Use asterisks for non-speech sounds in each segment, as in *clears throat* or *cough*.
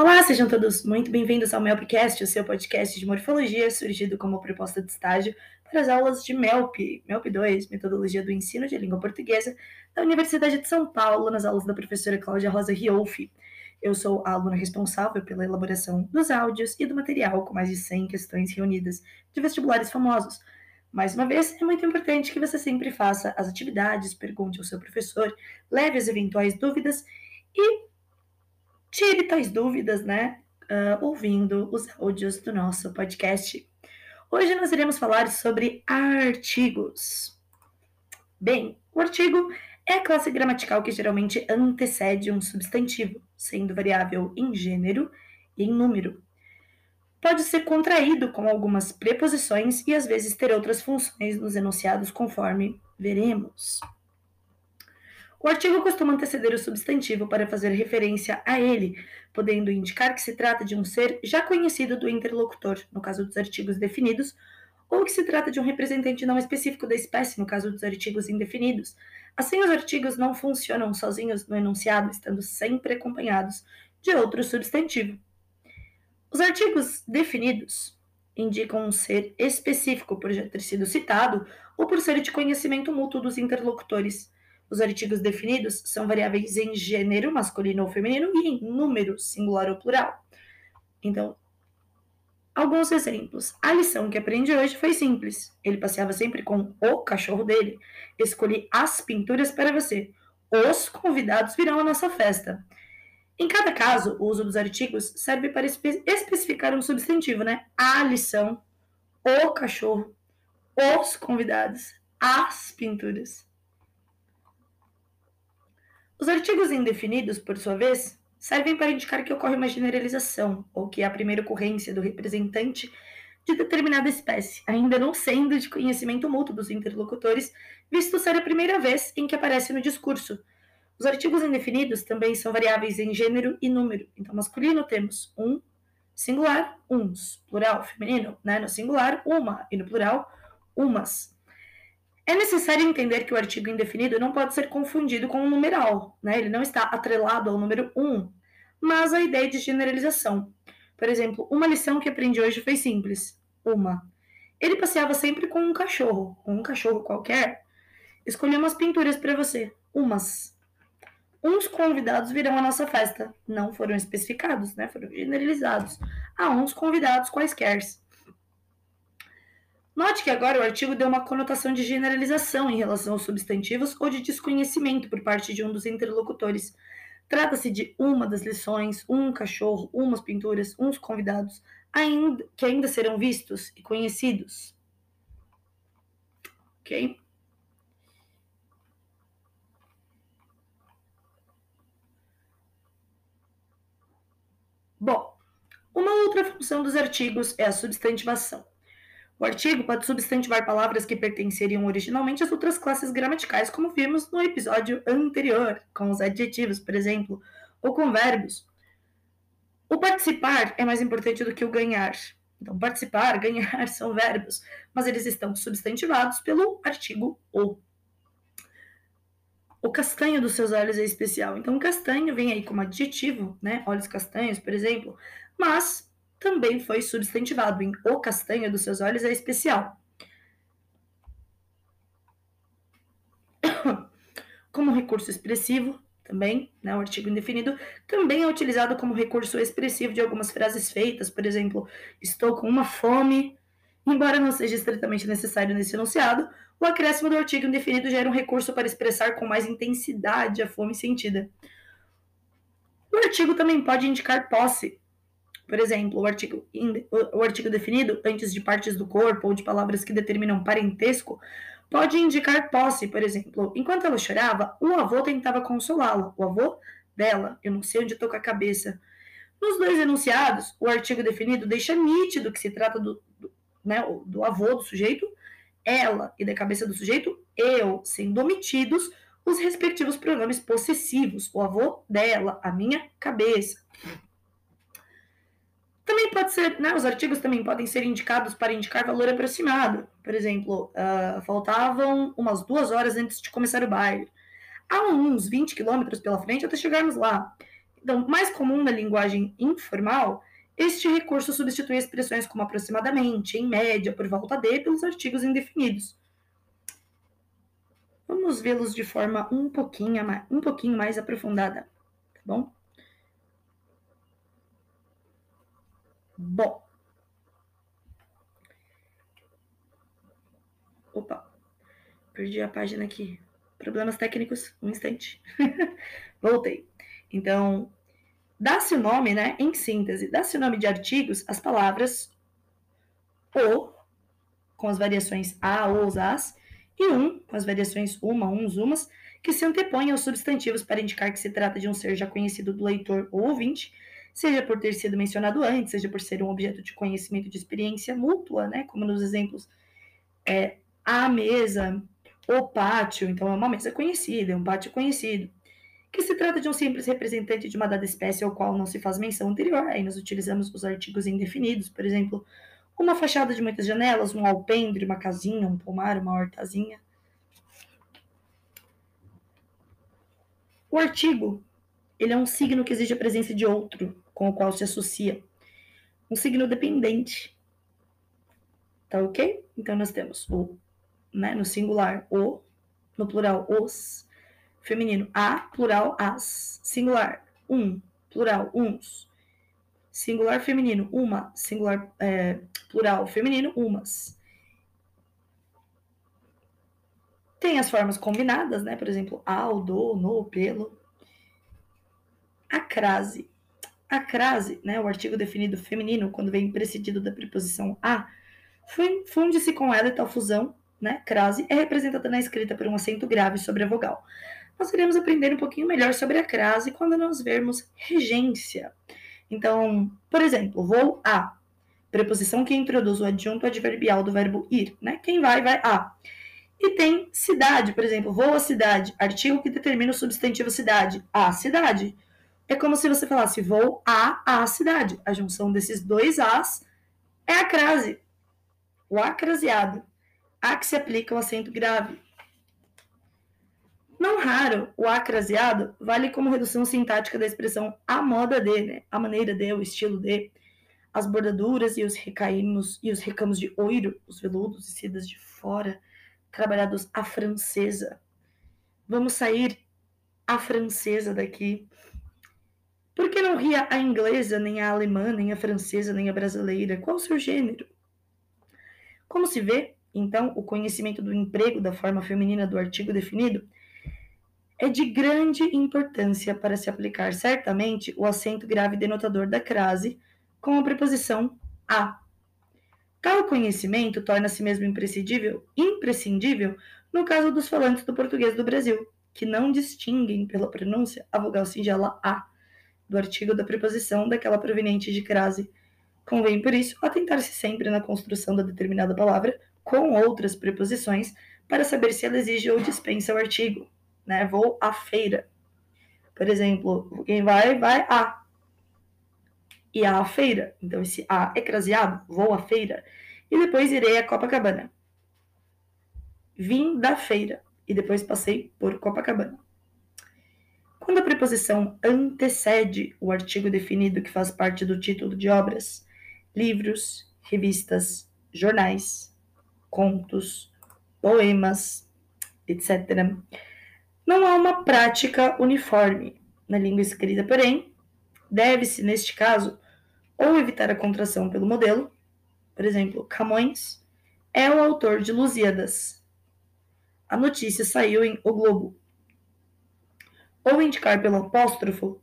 Olá, sejam todos muito bem-vindos ao MELPcast, o seu podcast de morfologia surgido como proposta de estágio para as aulas de MELP, MELP 2, Metodologia do Ensino de Língua Portuguesa, da Universidade de São Paulo, nas aulas da professora Cláudia Rosa Riolfi. Eu sou a aluna responsável pela elaboração dos áudios e do material com mais de 100 questões reunidas de vestibulares famosos. Mais uma vez, é muito importante que você sempre faça as atividades, pergunte ao seu professor, leve as eventuais dúvidas e tire tais dúvidas, né? Uh, ouvindo os áudios do nosso podcast. Hoje nós iremos falar sobre artigos. Bem, o artigo é a classe gramatical que geralmente antecede um substantivo, sendo variável em gênero e em número. Pode ser contraído com algumas preposições e às vezes ter outras funções nos enunciados, conforme veremos. O artigo costuma anteceder o substantivo para fazer referência a ele, podendo indicar que se trata de um ser já conhecido do interlocutor, no caso dos artigos definidos, ou que se trata de um representante não específico da espécie, no caso dos artigos indefinidos. Assim, os artigos não funcionam sozinhos no enunciado, estando sempre acompanhados de outro substantivo. Os artigos definidos indicam um ser específico por já ter sido citado ou por ser de conhecimento mútuo dos interlocutores. Os artigos definidos são variáveis em gênero, masculino ou feminino, e em número, singular ou plural. Então, alguns exemplos. A lição que aprendi hoje foi simples. Ele passeava sempre com o cachorro dele. Escolhi as pinturas para você. Os convidados virão à nossa festa. Em cada caso, o uso dos artigos serve para espe especificar um substantivo, né? A lição, o cachorro, os convidados, as pinturas. Os artigos indefinidos, por sua vez, servem para indicar que ocorre uma generalização, ou que é a primeira ocorrência do representante de determinada espécie, ainda não sendo de conhecimento mútuo dos interlocutores, visto ser a primeira vez em que aparece no discurso. Os artigos indefinidos também são variáveis em gênero e número. Então, masculino temos um, singular, uns, plural, feminino, né? No singular, uma, e no plural, umas. É necessário entender que o artigo indefinido não pode ser confundido com um numeral, né? Ele não está atrelado ao número 1, mas a ideia de generalização. Por exemplo, uma lição que aprendi hoje foi simples. Uma. Ele passeava sempre com um cachorro, com um cachorro qualquer. Escolhi umas pinturas para você. Umas. Uns convidados virão à nossa festa. Não foram especificados, né? Foram generalizados. A uns convidados quaisquer. Note que agora o artigo deu uma conotação de generalização em relação aos substantivos ou de desconhecimento por parte de um dos interlocutores. Trata-se de uma das lições, um cachorro, umas pinturas, uns convidados, ainda, que ainda serão vistos e conhecidos. Ok? Bom, uma outra função dos artigos é a substantivação. O artigo pode substantivar palavras que pertenceriam originalmente às outras classes gramaticais, como vimos no episódio anterior, com os adjetivos, por exemplo, ou com verbos. O participar é mais importante do que o ganhar. Então, participar, *laughs* ganhar são verbos, mas eles estão substantivados pelo artigo o. O castanho dos seus olhos é especial. Então, castanho vem aí como adjetivo, né? Olhos castanhos, por exemplo, mas também foi substantivado em o castanho dos seus olhos é especial. *coughs* Como recurso expressivo, também, né, o artigo indefinido, também é utilizado como recurso expressivo de algumas frases feitas, por exemplo, estou com uma fome. Embora não seja estritamente necessário nesse enunciado, o acréscimo do artigo indefinido gera um recurso para expressar com mais intensidade a fome sentida. O artigo também pode indicar posse, por exemplo, o artigo, o artigo definido antes de partes do corpo ou de palavras que determinam parentesco pode indicar posse, por exemplo. Enquanto ela chorava, o avô tentava consolá-la. O avô dela, eu não sei onde estou com a cabeça. Nos dois enunciados, o artigo definido deixa nítido que se trata do, do, né, do avô do sujeito, ela, e da cabeça do sujeito, eu, sendo omitidos os respectivos pronomes possessivos. O avô dela, a minha cabeça. Também pode ser, né, os artigos também podem ser indicados para indicar valor aproximado. Por exemplo, uh, faltavam umas duas horas antes de começar o baile. Há uns 20 quilômetros pela frente até chegarmos lá. Então, mais comum na linguagem informal, este recurso substitui expressões como aproximadamente, em média, por volta de, pelos artigos indefinidos. Vamos vê-los de forma um pouquinho, um pouquinho mais aprofundada, tá bom? Bom. Opa, perdi a página aqui. Problemas técnicos, um instante. *laughs* Voltei. Então, dá-se o nome, né, em síntese, dá-se o nome de artigos as palavras o, com as variações a, os, as, e um, com as variações uma, uns, umas, que se antepõem aos substantivos para indicar que se trata de um ser já conhecido do leitor ou ouvinte, seja por ter sido mencionado antes, seja por ser um objeto de conhecimento de experiência mútua, né, como nos exemplos é, a mesa, o pátio, então é uma mesa conhecida, é um pátio conhecido que se trata de um simples representante de uma dada espécie ao qual não se faz menção anterior. Aí nós utilizamos os artigos indefinidos, por exemplo, uma fachada de muitas janelas, um alpendre, uma casinha, um pomar, uma hortazinha. O artigo, ele é um signo que exige a presença de outro com o qual se associa. Um signo dependente. Tá ok? Então nós temos o, né, no singular, o, no plural, os, feminino a, plural as, singular um, plural uns, singular feminino uma, singular é, plural feminino umas. Tem as formas combinadas, né? Por exemplo, ao, do, no, pelo. A crase. A crase, né? O artigo definido feminino, quando vem precedido da preposição a, funde-se com ela e tal fusão, né? Crase é representada na escrita por um acento grave sobre a vogal nós iremos aprender um pouquinho melhor sobre a crase quando nós vermos regência. Então, por exemplo, vou a, preposição que introduz o adjunto adverbial do verbo ir, né? Quem vai, vai a. E tem cidade, por exemplo, vou à cidade, artigo que determina o substantivo cidade, a cidade. É como se você falasse vou a a cidade. A junção desses dois as é a crase, o acraseado. A que se aplica o acento grave. Não raro, o acraseado vale como redução sintática da expressão a moda de, né? a maneira de, o estilo de. As bordaduras e os recaímos e os recamos de oiro, os veludos e sedas de fora, trabalhados à francesa. Vamos sair a francesa daqui. Por que não ria a inglesa, nem a alemã, nem a francesa, nem a brasileira? Qual o seu gênero? Como se vê, então, o conhecimento do emprego da forma feminina do artigo definido é de grande importância para se aplicar certamente o acento grave denotador da crase com a preposição a. Tal conhecimento torna-se mesmo imprescindível, imprescindível no caso dos falantes do português do Brasil, que não distinguem pela pronúncia a vogal singela a do artigo da preposição daquela proveniente de crase. Convém, por isso, atentar-se sempre na construção da determinada palavra com outras preposições para saber se ela exige ou dispensa o artigo né? Vou à feira. Por exemplo, quem vai, vai a. E a feira. Então, esse a é craseado, vou à feira. E depois irei a Copacabana. Vim da feira. E depois passei por Copacabana. Quando a preposição antecede o artigo definido que faz parte do título de obras, livros, revistas, jornais, contos, poemas, etc., não há uma prática uniforme na língua escrita, porém, deve-se, neste caso, ou evitar a contração pelo modelo, por exemplo, Camões é o autor de Lusíadas. A notícia saiu em O Globo. Ou indicar pelo apóstrofo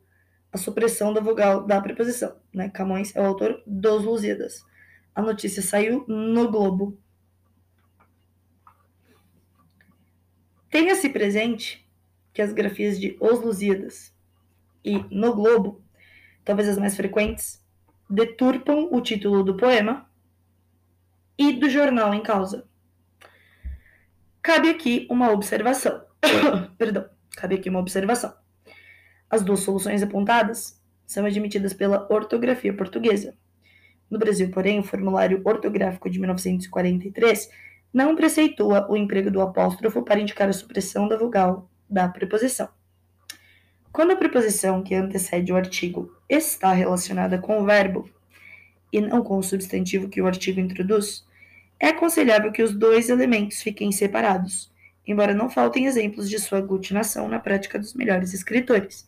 a supressão da vogal da preposição. Né? Camões é o autor dos Lusíadas. A notícia saiu no Globo. Tenha-se presente que as grafias de Os Lusíadas e No Globo, talvez as mais frequentes, deturpam o título do poema e do jornal em causa. Cabe aqui uma observação. *coughs* Perdão, cabe aqui uma observação. As duas soluções apontadas são admitidas pela ortografia portuguesa. No Brasil, porém, o formulário ortográfico de 1943 não preceitua o emprego do apóstrofo para indicar a supressão da vogal da preposição. Quando a preposição que antecede o artigo está relacionada com o verbo e não com o substantivo que o artigo introduz, é aconselhável que os dois elementos fiquem separados, embora não faltem exemplos de sua aglutinação na prática dos melhores escritores.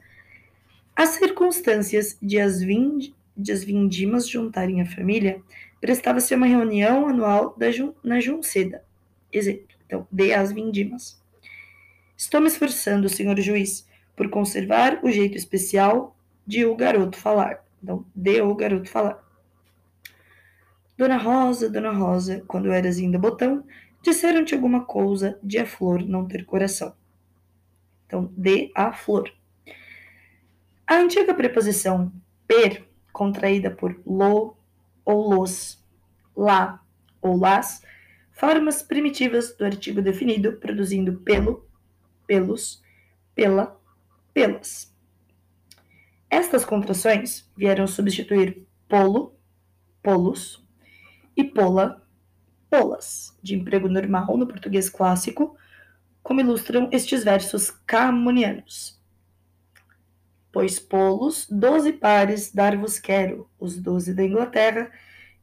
As circunstâncias de as, vind de as vindimas juntarem a família prestava-se uma reunião anual Jun na Junceda. Exemplo, então, de as vindimas. Estou me esforçando, senhor juiz, por conservar o jeito especial de o garoto falar. Então, de o garoto falar. Dona Rosa, Dona Rosa, quando eras ainda botão, disseram-te alguma coisa de a flor não ter coração. Então, de a flor. A antiga preposição per, contraída por lo ou los, lá ou las, formas primitivas do artigo definido, produzindo pelo, pelos, pela, pelas. Estas contrações vieram substituir polo, polos, e pola, polas, de emprego normal no português clássico, como ilustram estes versos camonianos. Pois polos, doze pares dar-vos quero, os doze da Inglaterra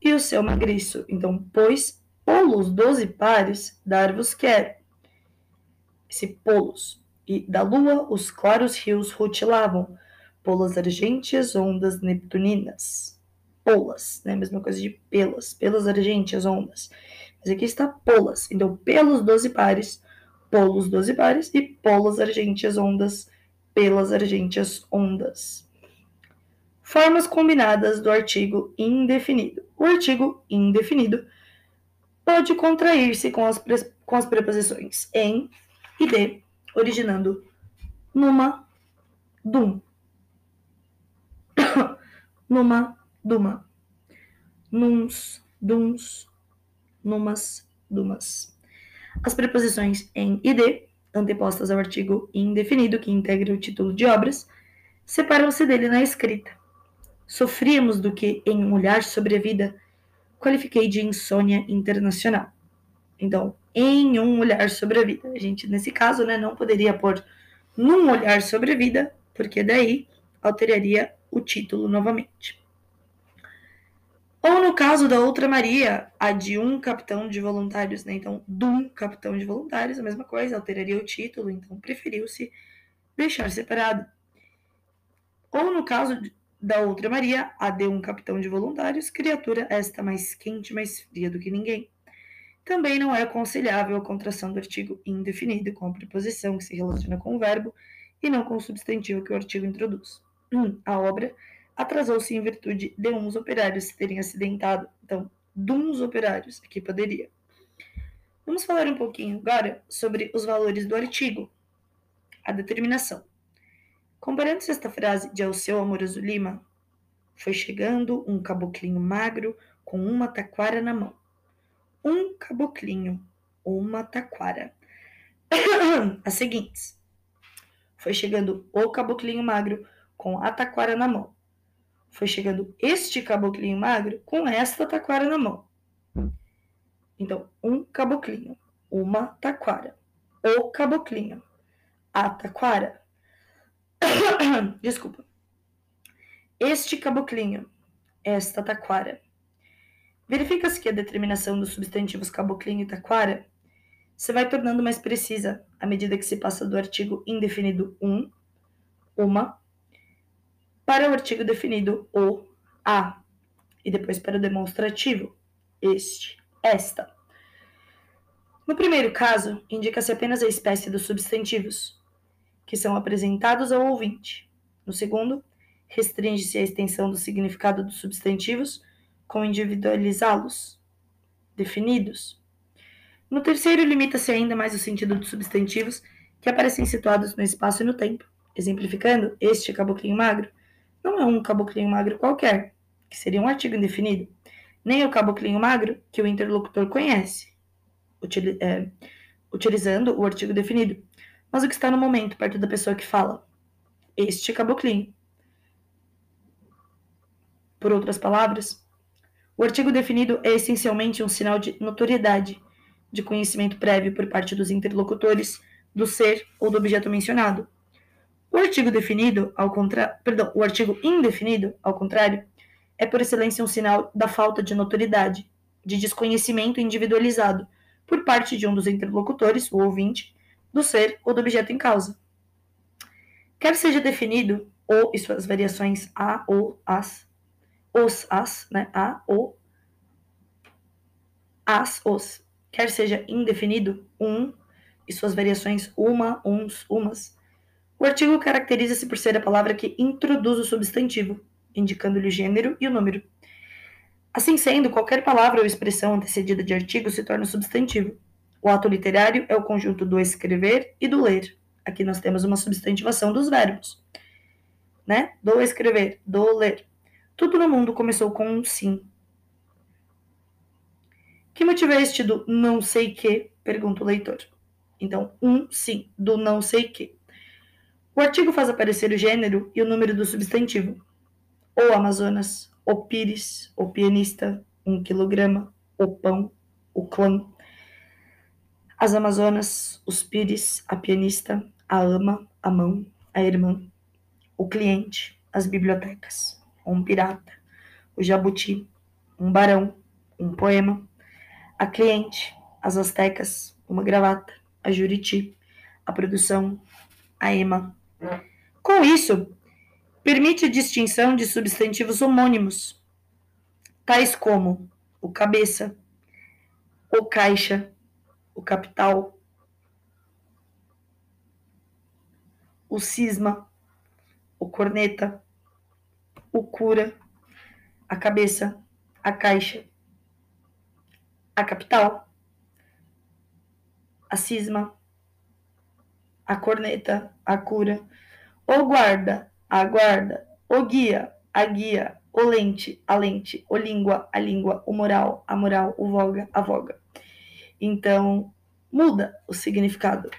e o seu magriço. Então, pois polos, doze pares dar-vos quero. Esse polos. E da lua os claros rios rutilavam, polas argênteas, ondas neptuninas polas, né? Mesma coisa de pelas, pelas argênteas, ondas. Mas aqui está polas. Então, pelos 12 pares, polos 12 pares e polas argênteas, ondas, pelas argênteas, ondas. Formas combinadas do artigo indefinido. O artigo indefinido pode contrair-se com as, com as preposições em e de, originando numa, dum. *coughs* numa, duma. Nuns, duns, numas, dumas. As preposições em e de, antepostas ao artigo indefinido que integra o título de obras, separam-se dele na escrita. Sofríamos do que, em um olhar sobre a vida, qualifiquei de insônia internacional. Então, em um olhar sobre a vida. A gente, nesse caso, né, não poderia pôr num olhar sobre a vida, porque daí alteraria o título novamente. Ou no caso da outra Maria, a de um capitão de voluntários, né? Então, dum capitão de voluntários, a mesma coisa, alteraria o título, então preferiu-se deixar separado. Ou no caso da outra Maria, a de um capitão de voluntários, criatura esta mais quente, mais fria do que ninguém. Também não é aconselhável a contração do artigo indefinido com a preposição que se relaciona com o verbo e não com o substantivo que o artigo introduz. Hum, a obra atrasou-se em virtude de uns operários terem acidentado. Então, de uns operários, aqui poderia. Vamos falar um pouquinho agora sobre os valores do artigo, a determinação. Comparando-se esta frase de Alceu Amoroso Lima, foi chegando um caboclinho magro com uma taquara na mão. Um caboclinho, uma taquara. *coughs* As seguintes. Foi chegando o caboclinho magro com a taquara na mão foi chegando este caboclinho magro com esta taquara na mão. Então, um caboclinho, uma taquara, o caboclinho, a taquara. *coughs* Desculpa. Este caboclinho, esta taquara. Verifica-se que a determinação dos substantivos caboclinho e taquara se vai tornando mais precisa à medida que se passa do artigo indefinido um, uma, para o artigo definido o, a, e depois para o demonstrativo este, esta. No primeiro caso, indica-se apenas a espécie dos substantivos, que são apresentados ao ouvinte. No segundo, restringe-se a extensão do significado dos substantivos com individualizá-los, definidos. No terceiro, limita-se ainda mais o sentido dos substantivos que aparecem situados no espaço e no tempo, exemplificando este caboclinho magro não é um caboclinho magro qualquer, que seria um artigo indefinido, nem o caboclinho magro que o interlocutor conhece, util, é, utilizando o artigo definido, mas o que está no momento, perto da pessoa que fala. Este caboclinho. Por outras palavras, o artigo definido é essencialmente um sinal de notoriedade, de conhecimento prévio por parte dos interlocutores do ser ou do objeto mencionado, O artigo definido, ao contrário, perdão, o artigo indefinido, ao contrário, é por excelência um sinal da falta de notoriedade, de desconhecimento individualizado por parte de um dos interlocutores, o ouvinte, do ser ou do objeto em causa. Quer seja definido ou e suas variações a ou as, os as, né, a ou as os, quer seja indefinido um e suas variações uma, uns, umas. O artigo caracteriza-se por ser a palavra que introduz o substantivo, indicando-lhe o gênero e o número. Assim sendo, qualquer palavra ou expressão antecedida de artigo se torna substantivo. O ato literário é o conjunto do escrever e do ler. Aqui nós temos uma substantivação dos verbos, né? Do escrever, do ler. Tudo no mundo começou com um sim. Que motivo é este do não sei que? Pergunta o leitor. Então, um sim, do não sei que. O artigo faz aparecer o gênero e o número do substantivo. O Amazonas, o Pires, o pianista, um quilograma, o pão, o clã. As Amazonas, os Pires, a pianista, a ama, a mão, a irmã, o cliente, as bibliotecas, um pirata, o jabuti, um barão, um poema, a cliente, as astecas, uma gravata, a juriti, a produção, a ema. Com isso, permite a distinção de substantivos homônimos, tais como o cabeça, o caixa, o capital, o cisma, o corneta, o cura, a cabeça, a caixa, a capital, a cisma, a corneta, a cura, o guarda, a guarda, o guia, a guia, o lente, a lente, o língua, a língua, o moral, a moral, o voga, a voga. Então, muda o significado.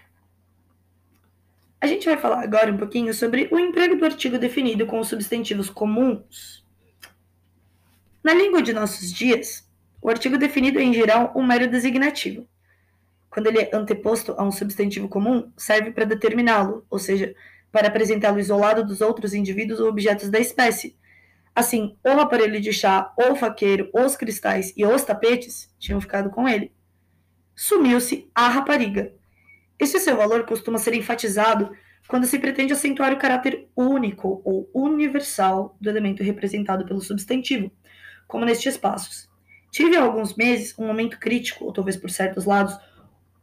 A gente vai falar agora um pouquinho sobre o emprego do artigo definido com os substantivos comuns. Na língua de nossos dias, o artigo definido é, em geral, um mero designativo. Quando ele é anteposto a um substantivo comum, serve para determiná-lo, ou seja, para apresentá-lo isolado dos outros indivíduos ou objetos da espécie. Assim, o aparelho de chá, o faqueiro, os cristais e os tapetes tinham ficado com ele sumiu-se a rapariga. Esse seu valor costuma ser enfatizado quando se pretende acentuar o caráter único ou universal do elemento representado pelo substantivo, como nestes passos. Tive há alguns meses um momento crítico, ou talvez por certos lados,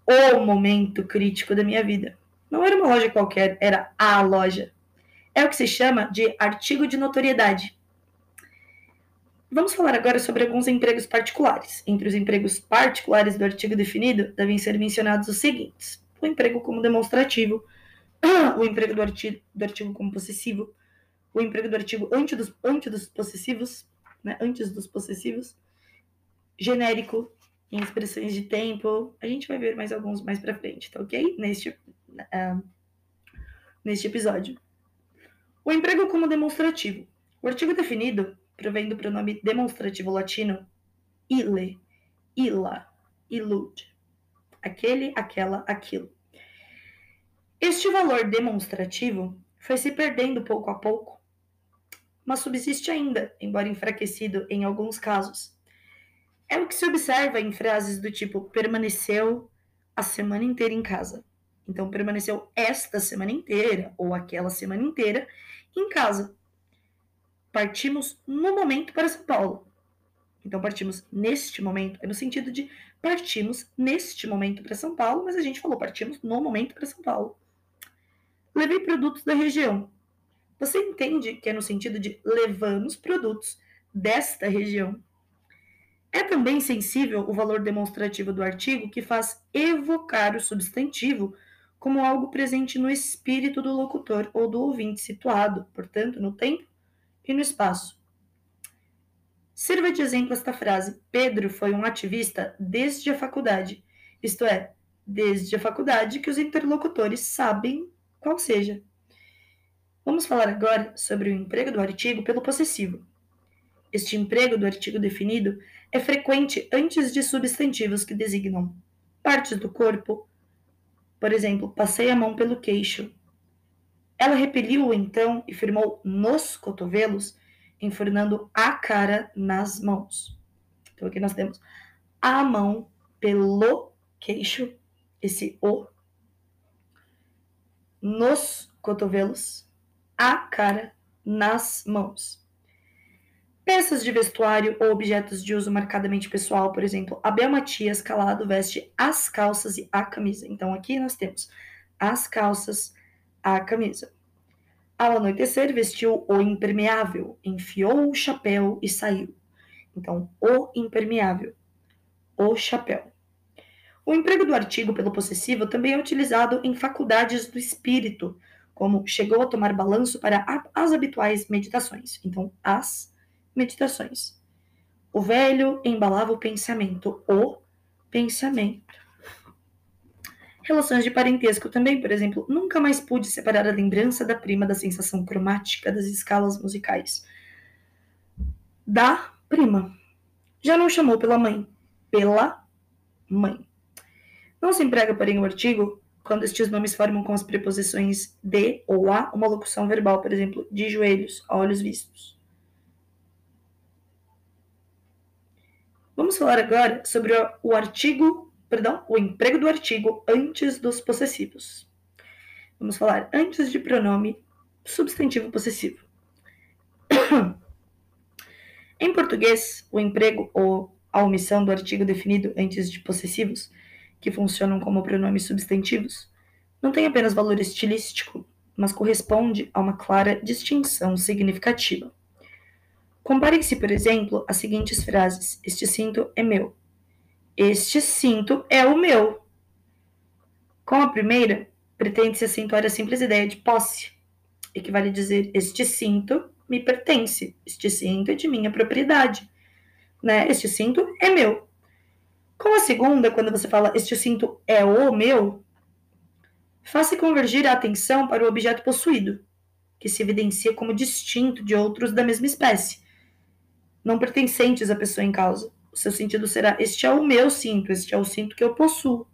o momento crítico da minha vida. Não era uma loja qualquer, era a loja. É o que se chama de artigo de notoriedade. Vamos falar agora sobre alguns empregos particulares. Entre os empregos particulares do artigo definido, devem ser mencionados os seguintes: o emprego como demonstrativo, *clears throat* o emprego do artigo, do artigo como possessivo, o emprego do artigo antes dos, antes dos possessivos, né, antes dos possessivos, genérico, em expressões de tempo. A gente vai ver mais alguns mais para frente, tá ok? Neste, uh, neste episódio. O emprego como demonstrativo. O artigo definido provém do pronome demonstrativo latino ile, illa, illud. Aquele, aquela, aquilo. Este valor demonstrativo foi se perdendo pouco a pouco, mas subsiste ainda, embora enfraquecido em alguns casos. É o que se observa em frases do tipo permaneceu a semana inteira em casa. Então, permaneceu esta semana inteira ou aquela semana inteira em casa partimos no momento para São Paulo. Então, partimos neste momento, é no sentido de partimos neste momento para São Paulo, mas a gente falou partimos no momento para São Paulo. Levei produtos da região. Você entende que é no sentido de levamos produtos desta região. É também sensível o valor demonstrativo do artigo que faz evocar o substantivo como algo presente no espírito do locutor ou do ouvinte situado, portanto, no tempo e no espaço. Sirva de exemplo esta frase: Pedro foi um ativista desde a faculdade, isto é, desde a faculdade que os interlocutores sabem qual seja. Vamos falar agora sobre o emprego do artigo pelo possessivo. Este emprego do artigo definido é frequente antes de substantivos que designam partes do corpo. Por exemplo, passei a mão pelo queixo. Ela repeliu-o então e firmou nos cotovelos, enfurnando a cara nas mãos. Então aqui nós temos a mão pelo queixo, esse o, nos cotovelos, a cara nas mãos. Peças de vestuário ou objetos de uso marcadamente pessoal, por exemplo, Abel Matias Calado veste as calças e a camisa. Então aqui nós temos as calças, a camisa. Ao anoitecer, vestiu o impermeável, enfiou o chapéu e saiu. Então, o impermeável, o chapéu. O emprego do artigo pelo possessivo também é utilizado em faculdades do espírito, como chegou a tomar balanço para as habituais meditações. Então, as meditações. O velho embalava o pensamento, o pensamento. Relações de parentesco também, por exemplo, nunca mais pude separar a lembrança da prima da sensação cromática das escalas musicais. Da prima. Já não chamou pela mãe, pela mãe. Não se emprega, porém, o artigo quando estes nomes formam com as preposições de ou a uma locução verbal, por exemplo, de joelhos, olhos vistos. Vamos falar agora sobre o artigo, perdão, o emprego do artigo antes dos possessivos. Vamos falar antes de pronome substantivo possessivo. *clears throat* em português, o emprego ou a omissão do artigo definido antes de possessivos, que funcionam como pronomes substantivos, não tem apenas valor estilístico, mas corresponde a uma clara distinção significativa. Comparem-se, por exemplo, as seguintes frases: Este cinto é meu. Este cinto é o meu. Com a primeira, pretende-se acentuar a simples ideia de posse. Equivale a dizer: Este cinto me pertence. Este cinto é de minha propriedade. Né? Este cinto é meu. Com a segunda, quando você fala este cinto é o meu, faça convergir a atenção para o objeto possuído, que se evidencia como distinto de outros da mesma espécie não pertencentes à pessoa em causa. O seu sentido será: este é o meu cinto, este é o cinto que eu possuo.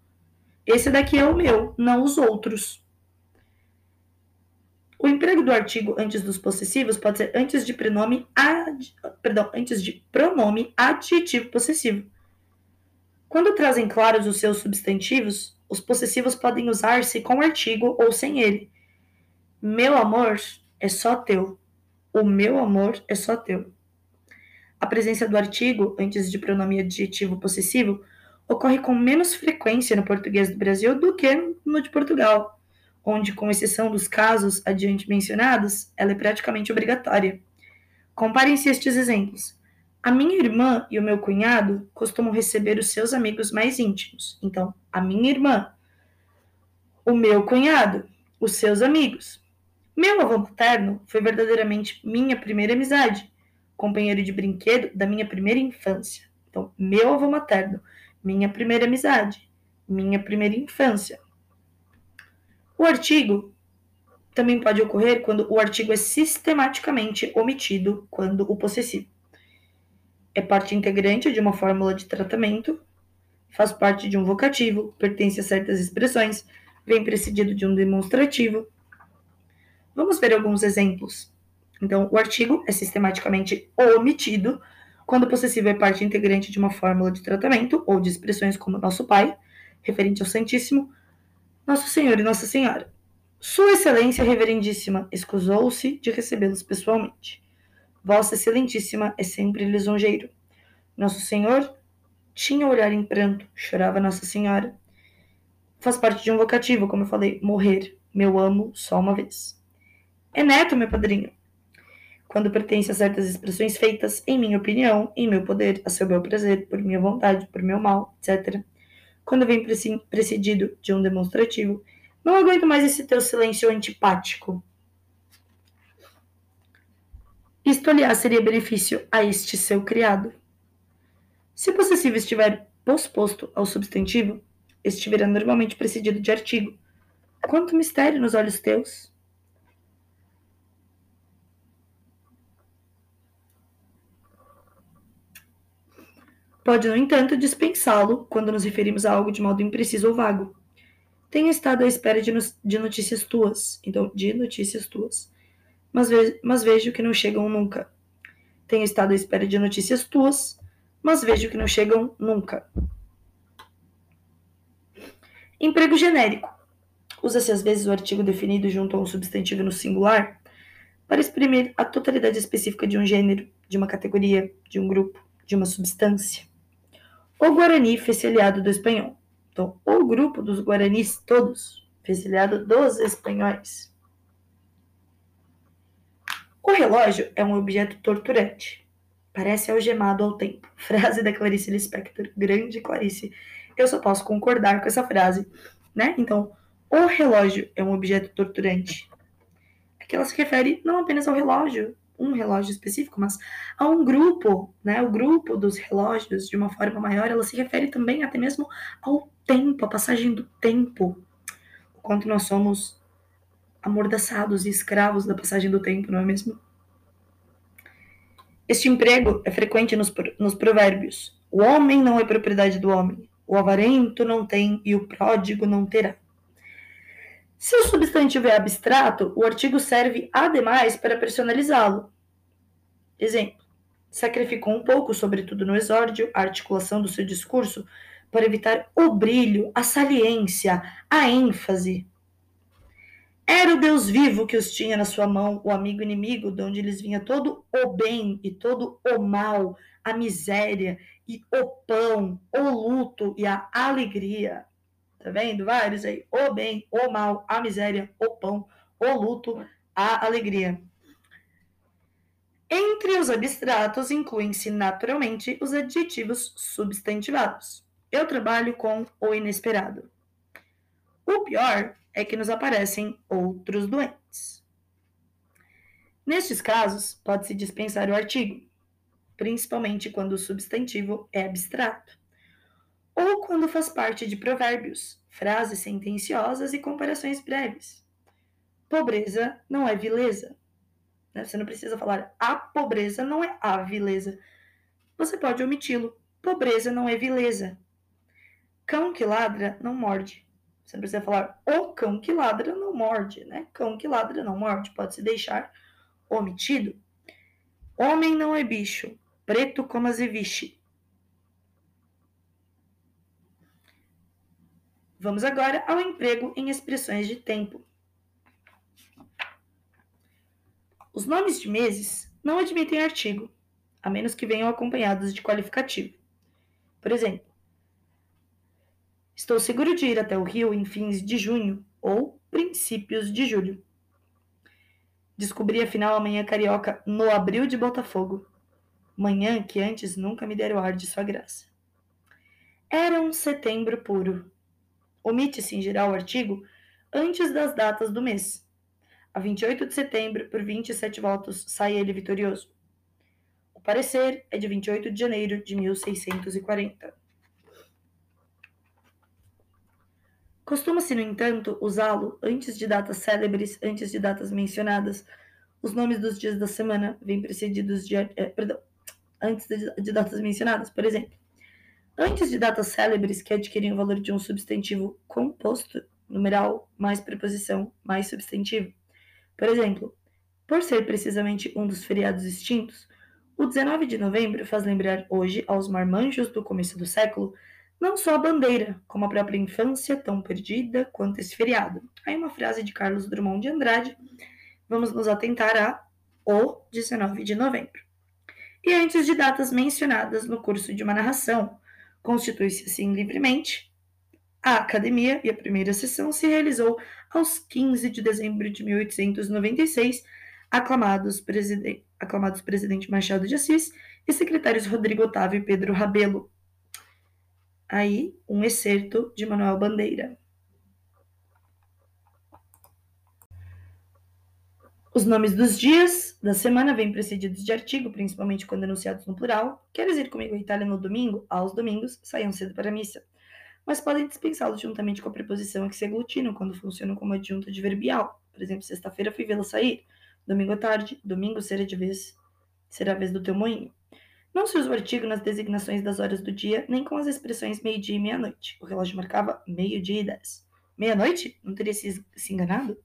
Esse daqui é o meu, não os outros. O emprego do artigo antes dos possessivos pode ser antes de pronome ad, perdão, antes de pronome adjetivo possessivo. Quando trazem claros os seus substantivos, os possessivos podem usar-se com artigo ou sem ele. Meu amor é só teu. O meu amor é só teu. A presença do artigo, antes de pronome adjetivo possessivo, ocorre com menos frequência no português do Brasil do que no de Portugal, onde, com exceção dos casos adiante mencionados, ela é praticamente obrigatória. Comparem-se estes exemplos. A minha irmã e o meu cunhado costumam receber os seus amigos mais íntimos. Então, a minha irmã, o meu cunhado, os seus amigos. Meu avô materno foi verdadeiramente minha primeira amizade companheiro de brinquedo da minha primeira infância. Então, meu avô materno, minha primeira amizade, minha primeira infância. O artigo também pode ocorrer quando o artigo é sistematicamente omitido quando o possessivo é parte integrante de uma fórmula de tratamento, faz parte de um vocativo, pertence a certas expressões, vem precedido de um demonstrativo. Vamos ver alguns exemplos. Então, o artigo é sistematicamente omitido quando o possessivo é parte integrante de uma fórmula de tratamento ou de expressões como nosso Pai, referente ao Santíssimo, Nosso Senhor e Nossa Senhora. Sua Excelência Reverendíssima escusou-se de recebê-los pessoalmente. Vossa Excelentíssima é sempre lisonjeiro. Nosso Senhor tinha olhar em pranto, chorava Nossa Senhora. Faz parte de um vocativo, como eu falei, morrer, meu amo, só uma vez. É neto, meu padrinho quando pertence a certas expressões feitas, em minha opinião, em meu poder, a seu bel prazer, por minha vontade, por meu mal, etc. Quando vem precedido de um demonstrativo, não aguento mais esse teu silêncio antipático. Isto, aliás, seria benefício a este seu criado. Se o possessivo estiver posposto ao substantivo, estiverá normalmente precedido de artigo. Quanto mistério nos olhos teus! Pode, no entanto, dispensá-lo quando nos referimos a algo de modo impreciso ou vago. Tenho estado à espera de, no de notícias tuas. Então, de notícias tuas. Mas, ve mas vejo que não chegam nunca. Tenho estado à espera de notícias tuas, mas vejo que não chegam nunca. Emprego genérico. Usa-se às vezes o artigo definido junto a um substantivo no singular para exprimir a totalidade específica de um gênero, de uma categoria, de um grupo, de uma substância. O Guarani fez aliado do espanhol. Então, o grupo dos guaranis todos fez aliado dos espanhóis. O relógio é um objeto torturante. Parece algemado ao tempo. *laughs* Frase da Clarice Lispector. Grande Clarice. Eu só posso concordar com essa frase, né? Então, o relógio é um objeto torturante. Aqui ela se refere não apenas ao relógio, um relógio específico, mas a um grupo, né? O grupo dos relógios, de uma forma maior, ela se refere também até mesmo ao tempo, a passagem do tempo. O quanto nós somos amordaçados e escravos da passagem do tempo, não é mesmo? Este emprego é frequente nos, nos provérbios. O homem não é propriedade do homem, o avarento não tem e o pródigo não terá. Se o substantivo é abstrato, o artigo serve ademais para personalizá-lo. Exemplo: sacrificou um pouco, sobretudo no exórdio, a articulação do seu discurso para evitar o brilho, a saliência, a ênfase. Era o Deus vivo que os tinha na sua mão, o amigo inimigo, de onde lhes vinha todo o bem e todo o mal, a miséria e o pão, o luto e a alegria. Tá vendo? Vários aí. O bem, o mal, a miséria, o pão, o luto, a alegria. Entre os abstratos incluem-se naturalmente os adjetivos substantivados. Eu trabalho com o inesperado. O pior é que nos aparecem outros doentes. Nestes casos, pode-se dispensar o artigo, principalmente quando o substantivo é abstrato, ou quando faz parte de provérbios, frases sentenciosas e comparações breves. Pobreza não é vileza. Né? Você não precisa falar a pobreza não é a vileza. Você pode omiti-lo. Pobreza não é vileza. Cão que ladra não morde. Você não precisa falar o cão que ladra não morde, né? Cão que ladra não morde. Pode se deixar omitido. Homem não é bicho. Preto como azeviche. Vamos agora ao emprego em expressões de tempo. Os nomes de meses não admitem artigo, a menos que venham acompanhados de qualificativo. Por exemplo, Estou seguro de ir até o Rio em fins de junho ou princípios de julho. Descobri afinal a manhã carioca no abril de Botafogo. Manhã que antes nunca me deram ar de sua graça. Era um setembro puro. Omite-se em geral o artigo antes das datas do mês. A 28 de setembro, por 27 votos, sai ele vitorioso. O parecer é de 28 de janeiro de 1640. Costuma-se, no entanto, usá-lo antes de datas célebres, antes de datas mencionadas. Os nomes dos dias da semana vêm precedidos de. Eh, perdão, antes de, de datas mencionadas. Por exemplo, antes de datas célebres que adquirem o valor de um substantivo composto, numeral mais preposição mais substantivo. Por exemplo, por ser precisamente um dos feriados extintos, o 19 de novembro faz lembrar hoje aos marmanjos do começo do século não só a bandeira, como a própria infância, tão perdida quanto esse feriado. Aí uma frase de Carlos Drummond de Andrade. Vamos nos atentar a o 19 de novembro. E antes de datas mencionadas no curso de uma narração, constitui-se assim livremente. A academia e a primeira sessão se realizou aos 15 de dezembro de 1896, aclamados, presiden aclamados presidente Machado de Assis e secretários Rodrigo Otávio e Pedro Rabelo, aí um excerto de Manuel Bandeira. Os nomes dos dias da semana vêm precedidos de artigo, principalmente quando anunciados no plural. Queres ir comigo à Itália no domingo? Aos domingos, saiam cedo para a missa. Mas podem dispensá-los juntamente com a preposição que se aglutinam quando funcionam como adjunto adverbial. Por exemplo, sexta-feira fui vê-la sair. Domingo à tarde, domingo será de vez, será a vez do teu moinho. Não se usa o artigo nas designações das horas do dia, nem com as expressões meio-dia e meia-noite. O relógio marcava meio-dia e dez. Meia-noite? Não teria se, se enganado?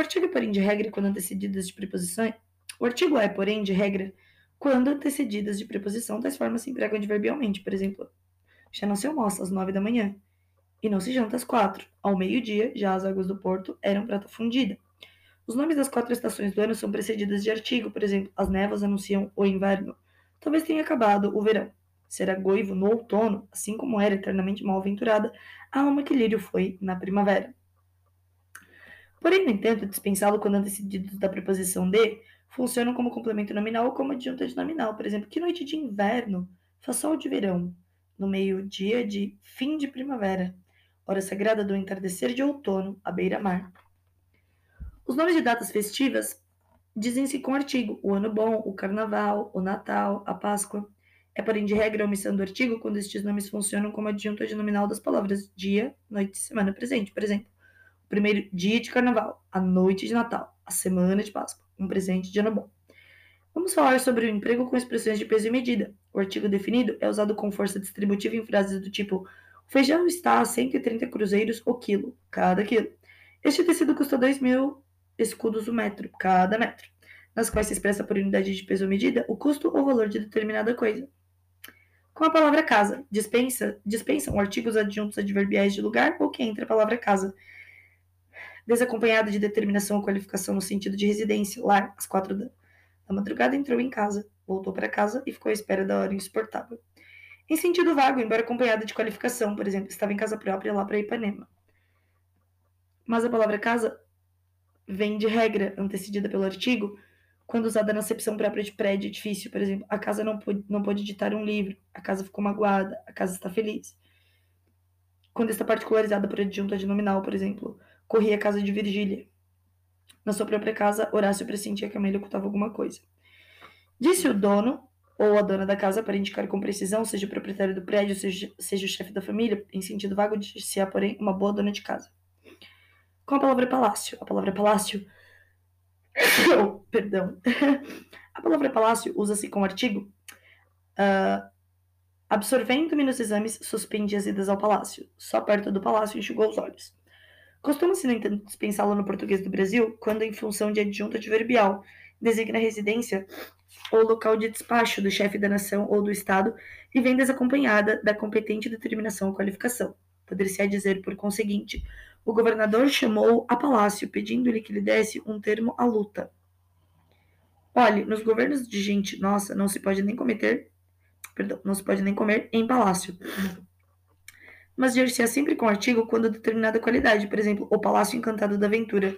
O artigo é, porém, de regra quando antecedidas de preposições. O artigo é, porém, de regra quando antecedidas de preposição, tais formas se empregam adverbialmente. Por exemplo, já não se almoça às nove da manhã e não se janta às quatro. Ao meio-dia, já as águas do porto eram prata fundida. Os nomes das quatro estações do ano são precedidas de artigo, por exemplo, as névoas anunciam o inverno. Talvez tenha acabado o verão. Será goivo no outono, assim como era eternamente mal-aventurada a alma que lírio foi na primavera. Porém, no entanto, dispensá-lo quando antecedidos da preposição de funcionam como complemento nominal ou como adjunta de nominal. Por exemplo, que noite de inverno faz sol de verão, no meio-dia de fim de primavera, hora sagrada do entardecer de outono, à beira-mar. Os nomes de datas festivas dizem-se com artigo: o ano bom, o carnaval, o Natal, a Páscoa. É, porém, de regra a omissão do artigo quando estes nomes funcionam como adjunta de nominal das palavras dia, noite, semana presente. Por exemplo, primeiro dia de carnaval, a noite de Natal, a semana de Páscoa, um presente de ano bom. Vamos falar sobre o emprego com expressões de peso e medida. O artigo definido é usado com força distributiva em frases do tipo: o feijão está a 130 cruzeiros o quilo, cada quilo. Este tecido custa 2 mil escudos o metro, cada metro, nas quais se expressa por unidade de peso ou medida o custo ou valor de determinada coisa. Com a palavra casa, dispensa, dispensam artigos adjuntos adverbiais de lugar ou que entra a palavra casa, desacompanhada de determinação ou qualificação no sentido de residência, lar, às quatro da, da madrugada entrou em casa, voltou para casa e ficou à espera da hora insuportável. Em sentido vago, embora acompanhada de qualificação, por exemplo, estava em casa própria lá para Ipanema. Mas a palavra casa vem de regra, antecedida pelo artigo, quando usada na acepção própria de prédio, edifício, por exemplo, a casa não pôde, não pôde editar um livro, a casa ficou magoada, a casa está feliz. Quando está particularizada por adjunta de nominal, por exemplo, corria a casa de Virgília. Na sua própria casa, Horácio pressentia que Amélia ocultava alguma coisa. Disse o dono, ou a dona da casa, para indicar com precisão, seja o proprietário do prédio, seja, seja o chefe da família, em sentido vago, disse-a, porém, uma boa dona de casa. Com a palavra palácio. A palavra palácio *coughs* perdão. *laughs* A palavra palácio usa-se com artigo. Uh, Absorvendo-me nos exames, suspendi as idas ao palácio. Só perto do palácio enxugou os olhos. Costuma-se, no entanto, dispensá-lo no português do Brasil quando, em função de adjunta adverbial, designa a residência ou local de despacho do chefe da nação ou do Estado e vem desacompanhada da competente determinação ou qualificação. Poderia-se dizer, por conseguinte, o governador chamou a palácio, pedindo-lhe que lhe desse um termo à luta. Olhe, nos governos de gente nossa, não se pode nem cometer, perdão, não se pode nem comer em palácio. Mas dir-se-á sempre com artigo quando determinada qualidade, por exemplo, o Palácio Encantado da Aventura,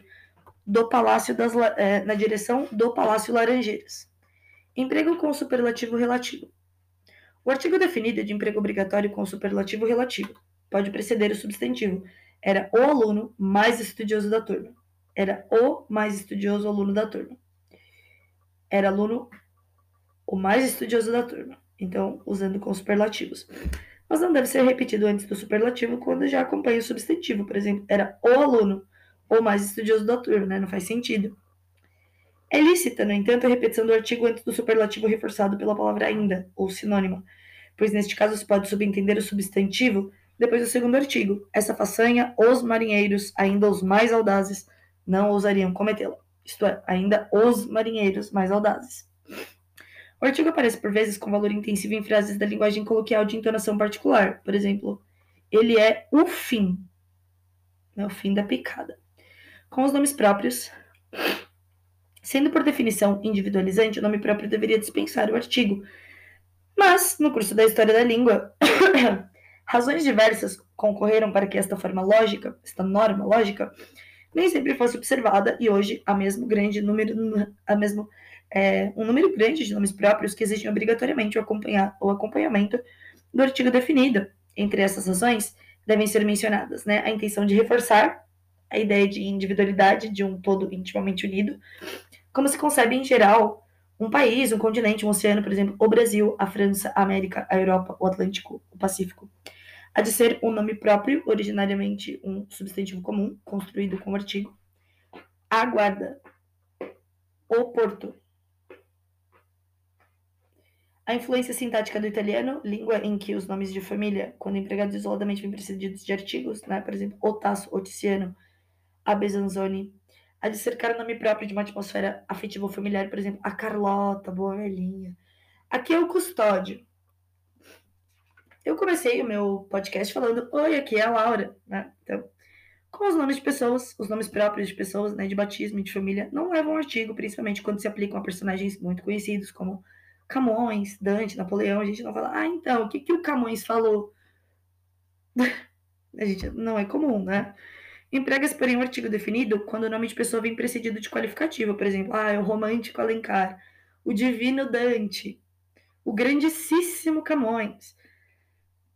do Palácio das, é, na direção do Palácio Laranjeiras. Emprego com superlativo relativo. O artigo definido é de emprego obrigatório com superlativo relativo. Pode preceder o substantivo, era o aluno mais estudioso da turma. Era o mais estudioso aluno da turma. Era aluno o mais estudioso da turma. Então, usando com superlativos. Mas não deve ser repetido antes do superlativo quando já acompanha o substantivo. Por exemplo, era o aluno o mais estudioso da turma, né? Não faz sentido. É lícita, no entanto, a repetição do artigo antes do superlativo reforçado pela palavra ainda, ou sinônima, pois neste caso se pode subentender o substantivo depois do segundo artigo, essa façanha, os marinheiros, ainda os mais audazes, não ousariam cometê-la. Isto é, ainda os marinheiros mais audazes. O artigo aparece por vezes com valor intensivo em frases da linguagem coloquial de entonação particular. Por exemplo, ele é o fim. É o fim da picada. Com os nomes próprios, sendo por definição individualizante, o nome próprio deveria dispensar o artigo. Mas, no curso da história da língua, *coughs* Razões diversas concorreram para que esta forma lógica, esta norma lógica, nem sempre fosse observada e hoje há mesmo grande número, há mesmo é, um número grande de nomes próprios que exigem obrigatoriamente o, acompanhar, o acompanhamento do artigo definido. Entre essas razões devem ser mencionadas né, a intenção de reforçar a ideia de individualidade de um todo intimamente unido, como se concebe em geral um país, um continente, um oceano, por exemplo, o Brasil, a França, a América, a Europa, o Atlântico, o Pacífico há de ser um nome próprio, originariamente um substantivo comum, construído com artigo. A guarda. O porto. A influência sintática do italiano, língua em que os nomes de família, quando empregados isoladamente, vêm precedidos de artigos, né? por exemplo, Otasso, Oticiano, Abesanzoni. A de cercar o nome próprio de uma atmosfera afetiva ou familiar, por exemplo, a Carlota, boa velhinha. Aqui é o custódio. Eu comecei o meu podcast falando, oi, aqui é a Laura, né? Então, com os nomes de pessoas, os nomes próprios de pessoas, né, de batismo e de família, não levam artigo, principalmente quando se aplicam a personagens muito conhecidos como Camões, Dante, Napoleão, a gente não fala, ah, então, o que, que o Camões falou? *laughs* a gente não é comum, né? Emprega-se, porém, um artigo definido quando o nome de pessoa vem precedido de qualificativo, por exemplo, ah, é o romântico Alencar, o divino Dante, o grandíssimo Camões.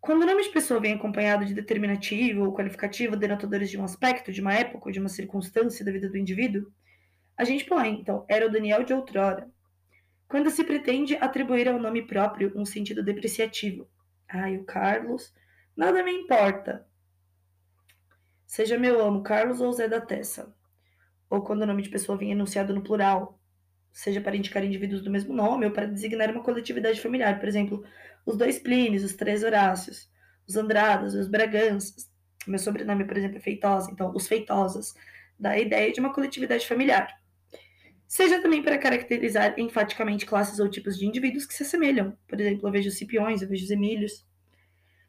Quando o nome de pessoa vem acompanhado de determinativo ou qualificativo denotadores de um aspecto, de uma época ou de uma circunstância da vida do indivíduo, a gente põe, então, era o Daniel de outrora, quando se pretende atribuir ao nome próprio um sentido depreciativo. Ai, o Carlos, nada me importa. Seja meu amo Carlos ou Zé da Tessa. Ou quando o nome de pessoa vem enunciado no plural, seja para indicar indivíduos do mesmo nome ou para designar uma coletividade familiar. Por exemplo, os dois Plínios, os três Horácios, os Andradas, os Braganças. Meu sobrenome, por exemplo, é Feitosa, então os Feitosas. Dá a ideia de uma coletividade familiar seja também para caracterizar enfaticamente classes ou tipos de indivíduos que se assemelham. Por exemplo, eu vejo os Cipiões, eu vejo os Emílios.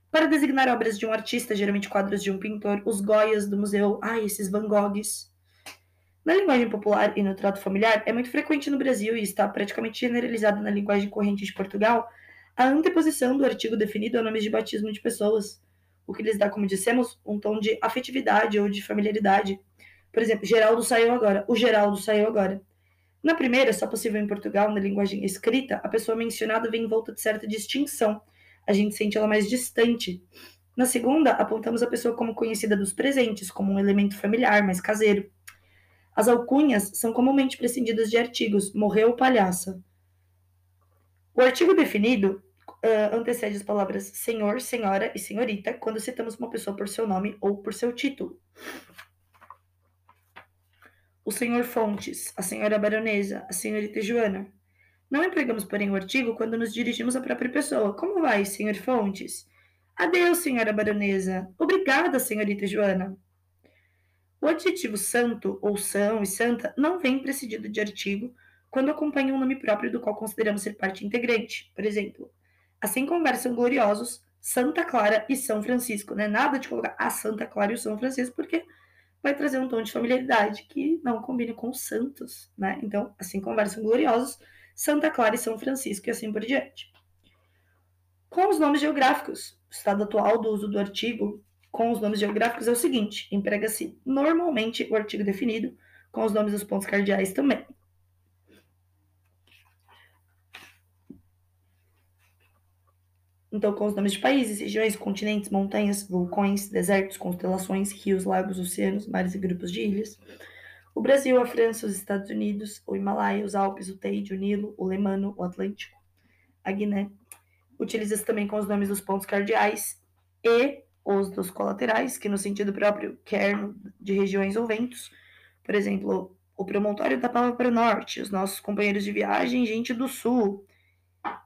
Para designar obras de um artista, geralmente quadros de um pintor, os Goias do museu, ai, esses Van Goghs. Na linguagem popular e no trato familiar, é muito frequente no Brasil e está praticamente generalizado na linguagem corrente de Portugal a anteposição do artigo definido a nomes de batismo de pessoas, o que lhes dá, como dissemos, um tom de afetividade ou de familiaridade. Por exemplo, Geraldo saiu agora, o Geraldo saiu agora. Na primeira, só possível em Portugal, na linguagem escrita, a pessoa mencionada vem em volta de certa distinção. A gente sente ela mais distante. Na segunda, apontamos a pessoa como conhecida dos presentes, como um elemento familiar, mais caseiro. As alcunhas são comumente prescindidas de artigos, morreu palhaça. O artigo definido uh, antecede as palavras senhor, senhora e senhorita quando citamos uma pessoa por seu nome ou por seu título o senhor Fontes, a senhora baronesa, a senhorita Joana. Não empregamos, porém, o artigo quando nos dirigimos à própria pessoa. Como vai, senhor Fontes? Adeus, senhora baronesa. Obrigada, senhorita Joana. O adjetivo santo, ou são e santa, não vem precedido de artigo quando acompanha um nome próprio do qual consideramos ser parte integrante. Por exemplo, assim conversam gloriosos Santa Clara e São Francisco. Não é nada de colocar a Santa Clara e o São Francisco, porque vai trazer um tom de familiaridade que não combina com os santos, né? Então, assim conversam gloriosos, Santa Clara e São Francisco e assim por diante. Com os nomes geográficos, o estado atual do uso do artigo com os nomes geográficos é o seguinte: emprega-se normalmente o artigo definido com os nomes dos pontos cardeais também. Então, com os nomes de países, regiões, continentes, montanhas, vulcões, desertos, constelações, rios, lagos, oceanos, mares e grupos de ilhas. O Brasil, a França, os Estados Unidos, o Himalaia, os Alpes, o Teide, o Nilo, o Lemano, o Atlântico, a Guiné. Utiliza-se também com os nomes dos pontos cardeais e os dos colaterais, que no sentido próprio quer de regiões ou ventos. Por exemplo, o promontório da Pava para o norte, os nossos companheiros de viagem, gente do sul,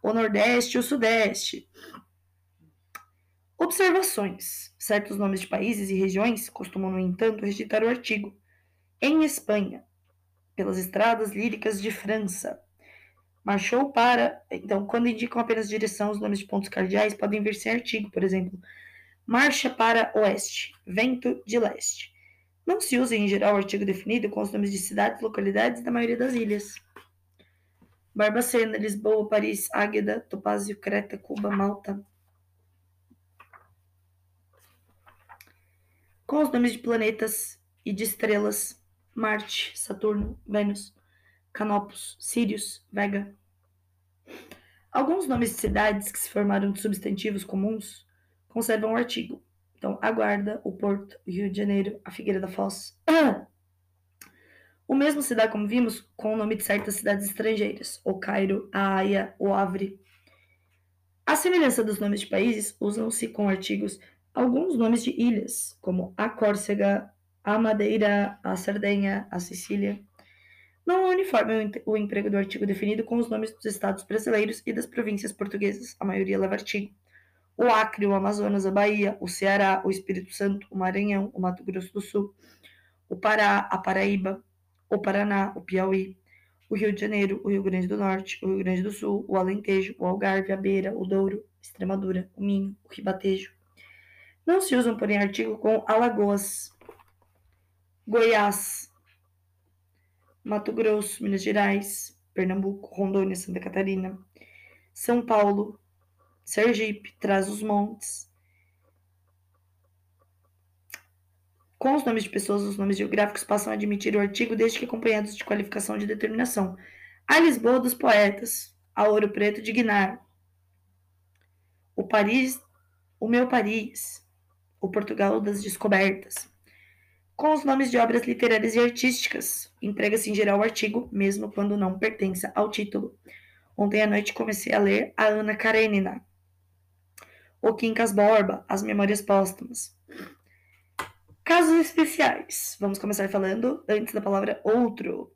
o Nordeste e o Sudeste. Observações. Certos nomes de países e regiões costumam, no entanto, rejeitar o artigo. Em Espanha, pelas estradas líricas de França. Marchou para. Então, quando indicam apenas direção, os nomes de pontos cardeais podem vir sem artigo, por exemplo. Marcha para oeste, vento de leste. Não se usa em geral o artigo definido com os nomes de cidades localidades da maioria das ilhas. Barbacena, Lisboa, Paris, Águeda, Topázio, Creta, Cuba, Malta. Com os nomes de planetas e de estrelas: Marte, Saturno, Vênus, Canopus, Sirius, Vega. Alguns nomes de cidades que se formaram de substantivos comuns conservam o artigo. Então, a Guarda, o Porto, o Rio de Janeiro, a Figueira da Foz. *clears throat* O mesmo se dá, como vimos, com o nome de certas cidades estrangeiras, o Cairo, a Haia, o Havre. A semelhança dos nomes de países, usam-se com artigos alguns nomes de ilhas, como a Córcega, a Madeira, a Sardenha, a Sicília. Não é uniforme o emprego do artigo definido com os nomes dos estados brasileiros e das províncias portuguesas. A maioria leva artigo. O Acre, o Amazonas, a Bahia, o Ceará, o Espírito Santo, o Maranhão, o Mato Grosso do Sul, o Pará, a Paraíba, o Paraná, o Piauí, o Rio de Janeiro, o Rio Grande do Norte, o Rio Grande do Sul, o Alentejo, o Algarve, a Beira, o Douro, Extremadura, o Minho, o Ribatejo. Não se usam, porém, artigo com Alagoas, Goiás, Mato Grosso, Minas Gerais, Pernambuco, Rondônia, Santa Catarina, São Paulo, Sergipe, Trás-os-Montes. Com os nomes de pessoas, os nomes geográficos passam a admitir o artigo desde que acompanhados de qualificação de determinação. A Lisboa dos poetas, a Ouro Preto de Guinar, o Paris, o meu Paris, o Portugal das descobertas. Com os nomes de obras literárias e artísticas, emprega-se em geral o artigo, mesmo quando não pertença ao título. Ontem à noite comecei a ler a Ana Karenina, o Quincas Borba, As Memórias Póstumas. Casos especiais. Vamos começar falando antes da palavra outro.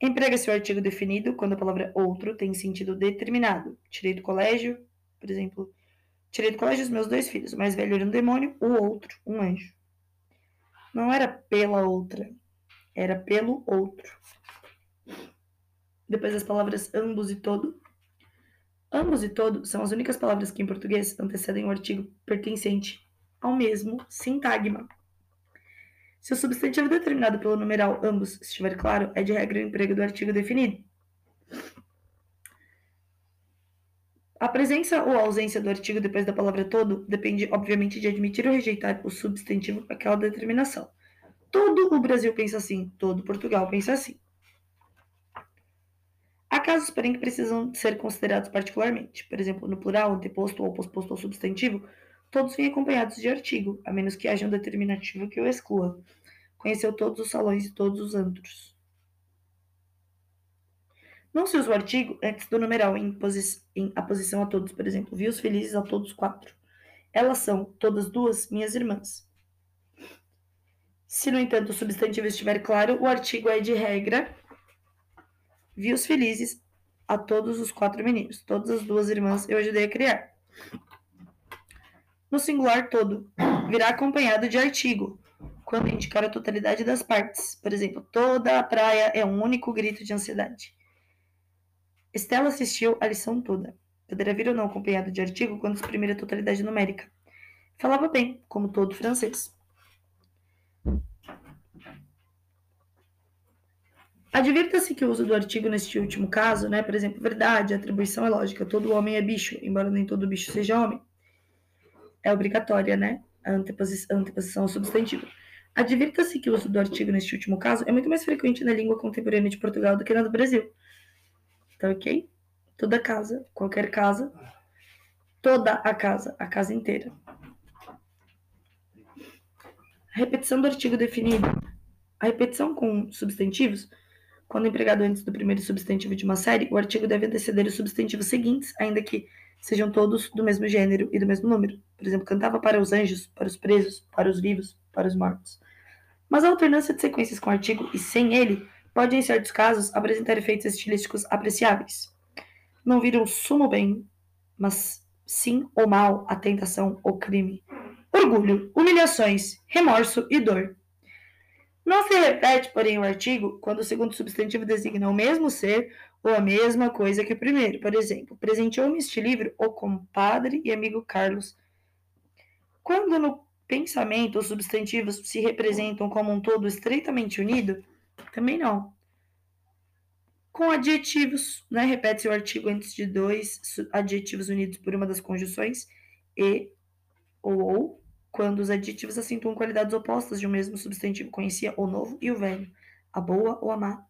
Emprega-se o artigo definido quando a palavra outro tem sentido determinado. Tirei do colégio, por exemplo, tirei do colégio os meus dois filhos. O mais velho era um demônio, o outro, um anjo. Não era pela outra, era pelo outro. Depois das palavras ambos e todo, Ambos e todo são as únicas palavras que em português antecedem o artigo pertencente ao mesmo sintagma. Se o substantivo determinado pelo numeral ambos estiver claro, é de regra o emprego do artigo definido. A presença ou ausência do artigo depois da palavra todo depende, obviamente, de admitir ou rejeitar o substantivo aquela determinação. Todo o Brasil pensa assim, todo Portugal pensa assim. Há casos, porém, que precisam ser considerados particularmente. Por exemplo, no plural, anteposto ou posposto ao substantivo, todos vêm acompanhados de artigo, a menos que haja um determinativo que o exclua. Conheceu todos os salões e todos os antros. Não se usa o artigo antes do numeral em, posi em a posição a todos, por exemplo, vi os felizes a todos quatro. Elas são, todas duas, minhas irmãs. Se, no entanto, o substantivo estiver claro, o artigo é de regra Vi os felizes a todos os quatro meninos. Todas as duas irmãs eu ajudei a criar. No singular todo, virá acompanhado de artigo, quando indicar a totalidade das partes. Por exemplo, toda a praia é um único grito de ansiedade. Estela assistiu a lição toda. Poderá vir ou não acompanhado de artigo quando exprimir a totalidade numérica. Falava bem, como todo francês. Advirta-se que o uso do artigo neste último caso, né, por exemplo, verdade, atribuição é lógica, todo homem é bicho, embora nem todo bicho seja homem, é obrigatória, né, a anteposição, a substantivo. Advirta-se que o uso do artigo neste último caso é muito mais frequente na língua contemporânea de Portugal do que na do Brasil. Tá ok? Toda casa, qualquer casa, toda a casa, a casa inteira. A repetição do artigo definido. A repetição com substantivos quando empregado antes do primeiro substantivo de uma série, o artigo deve anteceder os substantivos seguintes, ainda que sejam todos do mesmo gênero e do mesmo número. Por exemplo, cantava para os anjos, para os presos, para os vivos, para os mortos. Mas a alternância de sequências com artigo e sem ele pode, em certos casos, apresentar efeitos estilísticos apreciáveis. Não viram sumo bem, mas sim ou mal, a tentação ou crime. Orgulho, humilhações, remorso e dor. Não se repete, porém, o artigo quando o segundo substantivo designa o mesmo ser ou a mesma coisa que o primeiro. Por exemplo, presenteou-me este livro o compadre e amigo Carlos. Quando no pensamento os substantivos se representam como um todo estreitamente unido, também não. Com adjetivos, né, repete-se o artigo antes de dois adjetivos unidos por uma das conjunções, e ou ou, quando os adjetivos acentuam qualidades opostas de um mesmo substantivo, conhecia o novo e o velho, a boa ou a má.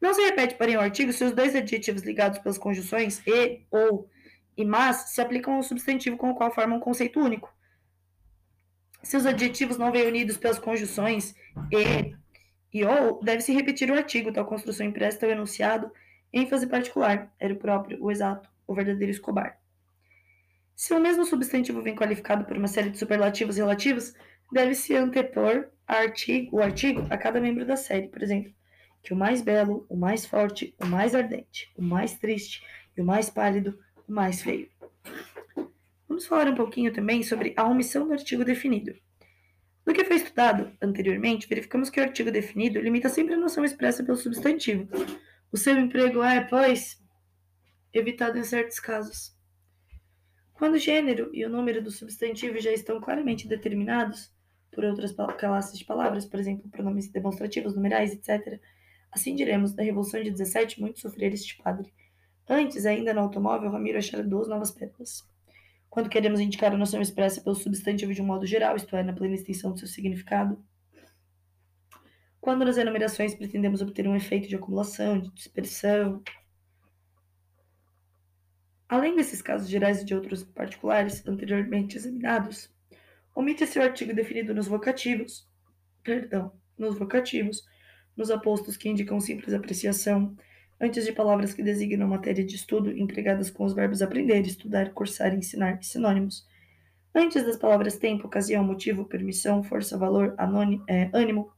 Não se repete, porém, o artigo se os dois adjetivos ligados pelas conjunções e, ou e mas se aplicam ao substantivo com o qual formam um conceito único. Se os adjetivos não vêm unidos pelas conjunções e e ou, deve-se repetir o artigo, tal construção empresta ao enunciado ênfase particular, era o próprio, o exato, o verdadeiro Escobar. Se o mesmo substantivo vem qualificado por uma série de superlativos relativos, deve-se antepor artigo, o artigo a cada membro da série. Por exemplo, que o mais belo, o mais forte, o mais ardente, o mais triste e o mais pálido, o mais feio. Vamos falar um pouquinho também sobre a omissão do artigo definido. No que foi estudado anteriormente, verificamos que o artigo definido limita sempre a noção expressa pelo substantivo. O seu emprego é, pois, evitado em certos casos. Quando o gênero e o número do substantivo já estão claramente determinados por outras classes de palavras, por exemplo, pronomes demonstrativos, numerais, etc., assim diremos, da Revolução de 17, muito sofrer este padre. Antes, ainda no automóvel, Ramiro achara duas novas pérolas. Quando queremos indicar a noção expressa pelo substantivo de um modo geral, isto é, na plena extensão do seu significado. Quando nas enumerações pretendemos obter um efeito de acumulação, de dispersão, Além desses casos gerais e de outros particulares anteriormente examinados, omite-se o artigo definido nos vocativos, perdão, nos vocativos, nos apostos que indicam simples apreciação, antes de palavras que designam matéria de estudo empregadas com os verbos aprender, estudar, cursar, ensinar sinônimos, antes das palavras tempo, ocasião, motivo, permissão, força, valor, anônimo, é, ânimo.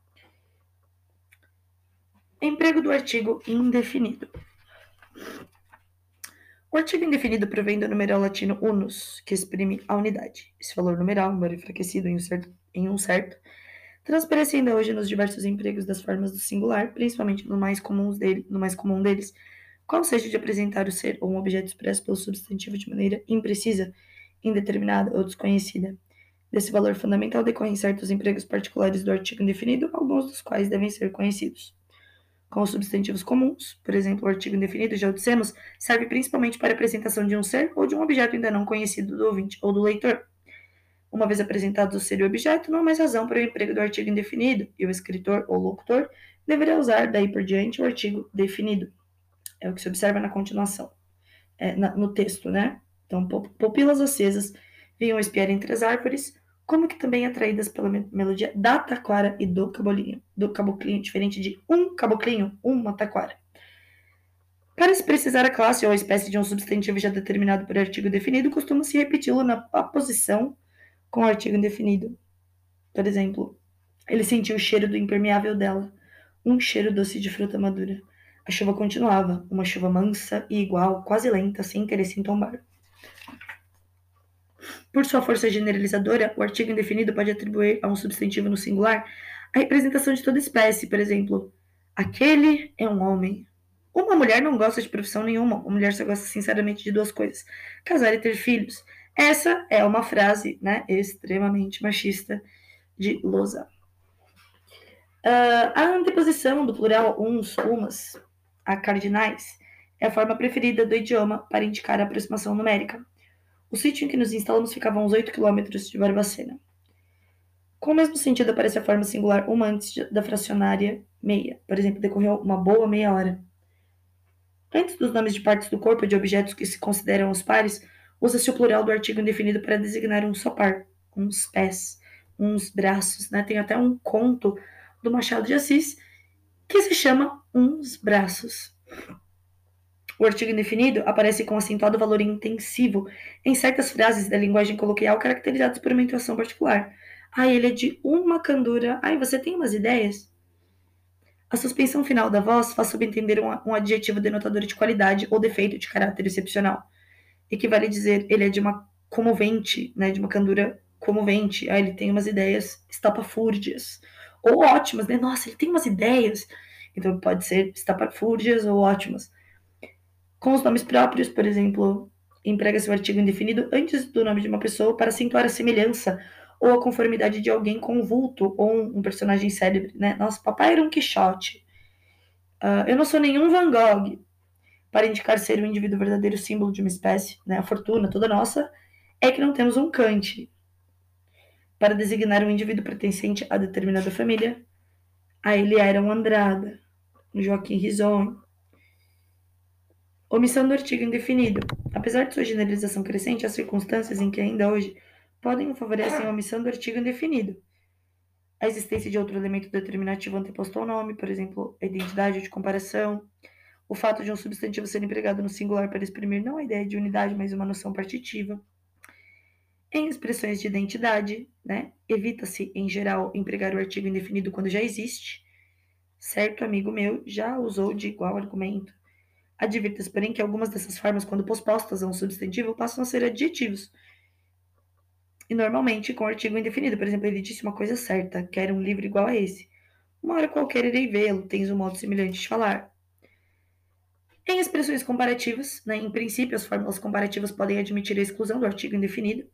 Emprego do artigo indefinido. O artigo indefinido provém do numeral latino unus, que exprime a unidade. Esse valor numeral, embora enfraquecido em um certo, em um certo transparece ainda hoje nos diversos empregos das formas do singular, principalmente no mais, comuns dele, no mais comum deles, qual seja de apresentar o ser ou um objeto expresso pelo substantivo de maneira imprecisa, indeterminada ou desconhecida. Desse valor fundamental decorrem certos empregos particulares do artigo indefinido, alguns dos quais devem ser conhecidos com os substantivos comuns, por exemplo, o artigo indefinido, já dissemos, serve principalmente para a apresentação de um ser ou de um objeto ainda não conhecido do ouvinte ou do leitor. Uma vez apresentados o ser e o objeto, não há mais razão para o emprego do artigo indefinido, e o escritor ou locutor deverá usar daí por diante o artigo definido. É o que se observa na continuação, é, na, no texto, né? Então, pupilas acesas vinham espiar entre as árvores, como que também atraídas pela melodia da taquara e do cabolinho, do caboclinho, diferente de um caboclinho, uma taquara. Para se precisar a classe ou a espécie de um substantivo já determinado por artigo definido, costuma-se repeti-lo na posição com artigo indefinido. Por exemplo, ele sentiu o cheiro do impermeável dela, um cheiro doce de fruta madura. A chuva continuava, uma chuva mansa e igual, quase lenta, sem interesse em tombar. Por sua força generalizadora, o artigo indefinido pode atribuir a um substantivo no singular a representação de toda espécie, por exemplo, aquele é um homem. Uma mulher não gosta de profissão nenhuma, uma mulher só gosta sinceramente de duas coisas: casar e ter filhos. Essa é uma frase né, extremamente machista de Loza. Uh, a anteposição do plural uns, umas, a cardinais, é a forma preferida do idioma para indicar a aproximação numérica. O sítio em que nos instalamos ficava a uns 8 quilômetros de Barbacena. Com o mesmo sentido aparece a forma singular uma antes da fracionária meia. Por exemplo, decorreu uma boa meia hora. Antes dos nomes de partes do corpo e de objetos que se consideram os pares, usa-se o plural do artigo indefinido para designar um só par, uns pés, uns braços. Né? Tem até um conto do Machado de Assis que se chama Uns Braços. O artigo indefinido aparece com acentuado valor intensivo em certas frases da linguagem coloquial caracterizadas por uma intuação particular. Ah, ele é de uma candura. Ai, você tem umas ideias? A suspensão final da voz faz subentender um, um adjetivo denotador de qualidade ou defeito de caráter excepcional. Equivale dizer ele é de uma comovente, né, de uma candura comovente. Ah, ele tem umas ideias estapafúrdias. Ou ótimas, né? Nossa, ele tem umas ideias. Então pode ser estapafúrdias ou ótimas. Com os nomes próprios, por exemplo, emprega-se o artigo indefinido antes do nome de uma pessoa para acentuar a semelhança ou a conformidade de alguém com um vulto ou um, um personagem célebre, né? Nossa, papai era um Quixote. Uh, eu não sou nenhum Van Gogh. Para indicar ser o indivíduo verdadeiro símbolo de uma espécie, né? A fortuna toda nossa é que não temos um Kant. Para designar um indivíduo pertencente a determinada família, a ele era um Andrada, um Joaquim Risonho, Omissão do artigo indefinido. Apesar de sua generalização crescente, há circunstâncias em que ainda hoje podem favorecer a omissão do artigo indefinido. A existência de outro elemento determinativo anteposto ao nome, por exemplo, a identidade de comparação, o fato de um substantivo ser empregado no singular para exprimir não a ideia de unidade, mas uma noção partitiva. Em expressões de identidade, né, evita-se, em geral, empregar o artigo indefinido quando já existe. Certo amigo meu já usou de igual argumento. Advirta-se, porém, que algumas dessas formas, quando pospostas a um substantivo, passam a ser adjetivos. E normalmente com artigo indefinido. Por exemplo, ele disse uma coisa certa, quer um livro igual a esse. Uma hora qualquer irei vê-lo, tens um modo semelhante de falar. Em expressões comparativas, né, em princípio, as fórmulas comparativas podem admitir a exclusão do artigo indefinido.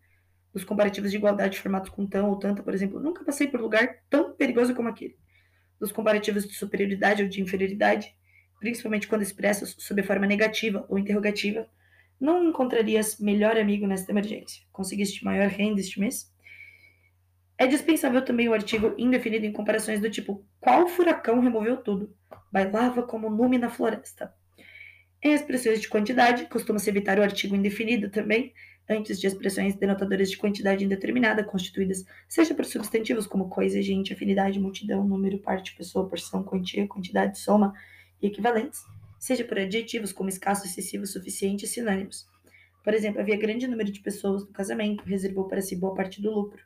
Os comparativos de igualdade formados com tão ou tanta, por exemplo, nunca passei por lugar tão perigoso como aquele. Dos comparativos de superioridade ou de inferioridade, principalmente quando expressos sob a forma negativa ou interrogativa, não encontrarias melhor amigo nesta emergência. Conseguiste maior renda este mês? É dispensável também o artigo indefinido em comparações do tipo: qual furacão removeu tudo? Bailava como nume na floresta. Em expressões de quantidade, costuma-se evitar o artigo indefinido também, antes de expressões denotadoras de quantidade indeterminada, constituídas seja por substantivos como coisa, gente, afinidade, multidão, número, parte, pessoa, porção, quantia, quantidade, soma e equivalentes, seja por adjetivos como escasso, excessivo, suficiente e sinônimos. Por exemplo, havia grande número de pessoas no casamento, reservou para si boa parte do lucro.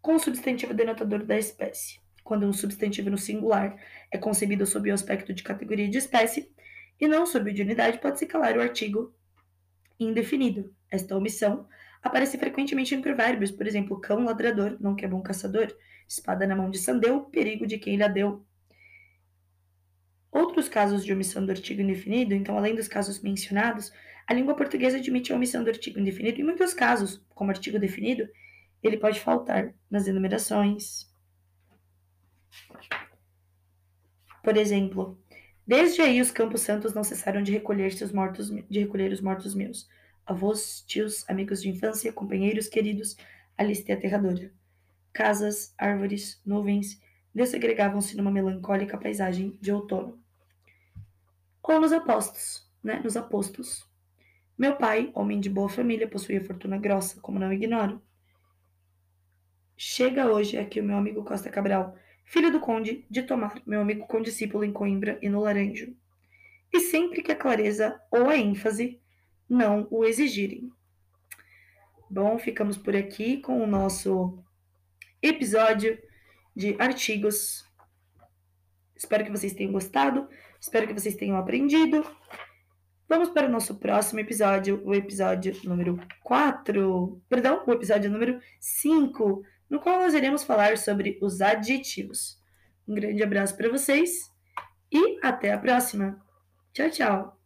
Com o substantivo denotador da espécie. Quando um substantivo no singular é concebido sob o aspecto de categoria de espécie, e não sob de unidade pode-se calar o artigo indefinido. Esta omissão aparece frequentemente em provérbios, por exemplo, cão ladrador, não que é bom caçador, espada na mão de Sandeu, perigo de quem lhe deu. Outros casos de omissão do artigo indefinido, então, além dos casos mencionados, a língua portuguesa admite a omissão do artigo indefinido em muitos casos, como artigo definido, ele pode faltar nas enumerações. Por exemplo, Desde aí os campos santos não cessaram de recolher seus mortos, de recolher os mortos meus. Avós, tios, amigos de infância, companheiros queridos, a lista é aterradora. Casas, árvores, nuvens desagregavam-se numa melancólica paisagem de outono. Ou nos apostos, né? Nos apostos. Meu pai, homem de boa família, possuía fortuna grossa, como não ignoro. Chega hoje aqui o meu amigo Costa Cabral, filho do conde de Tomar, meu amigo condiscípulo em Coimbra e no Laranjo, e sempre que a clareza ou a ênfase não o exigirem. Bom, ficamos por aqui com o nosso episódio de artigos. Espero que vocês tenham gostado, espero que vocês tenham aprendido. Vamos para o nosso próximo episódio, o episódio número 4, perdão, o episódio número 5 no qual nós iremos falar sobre os aditivos. Um grande abraço para vocês e até a próxima. Tchau, tchau!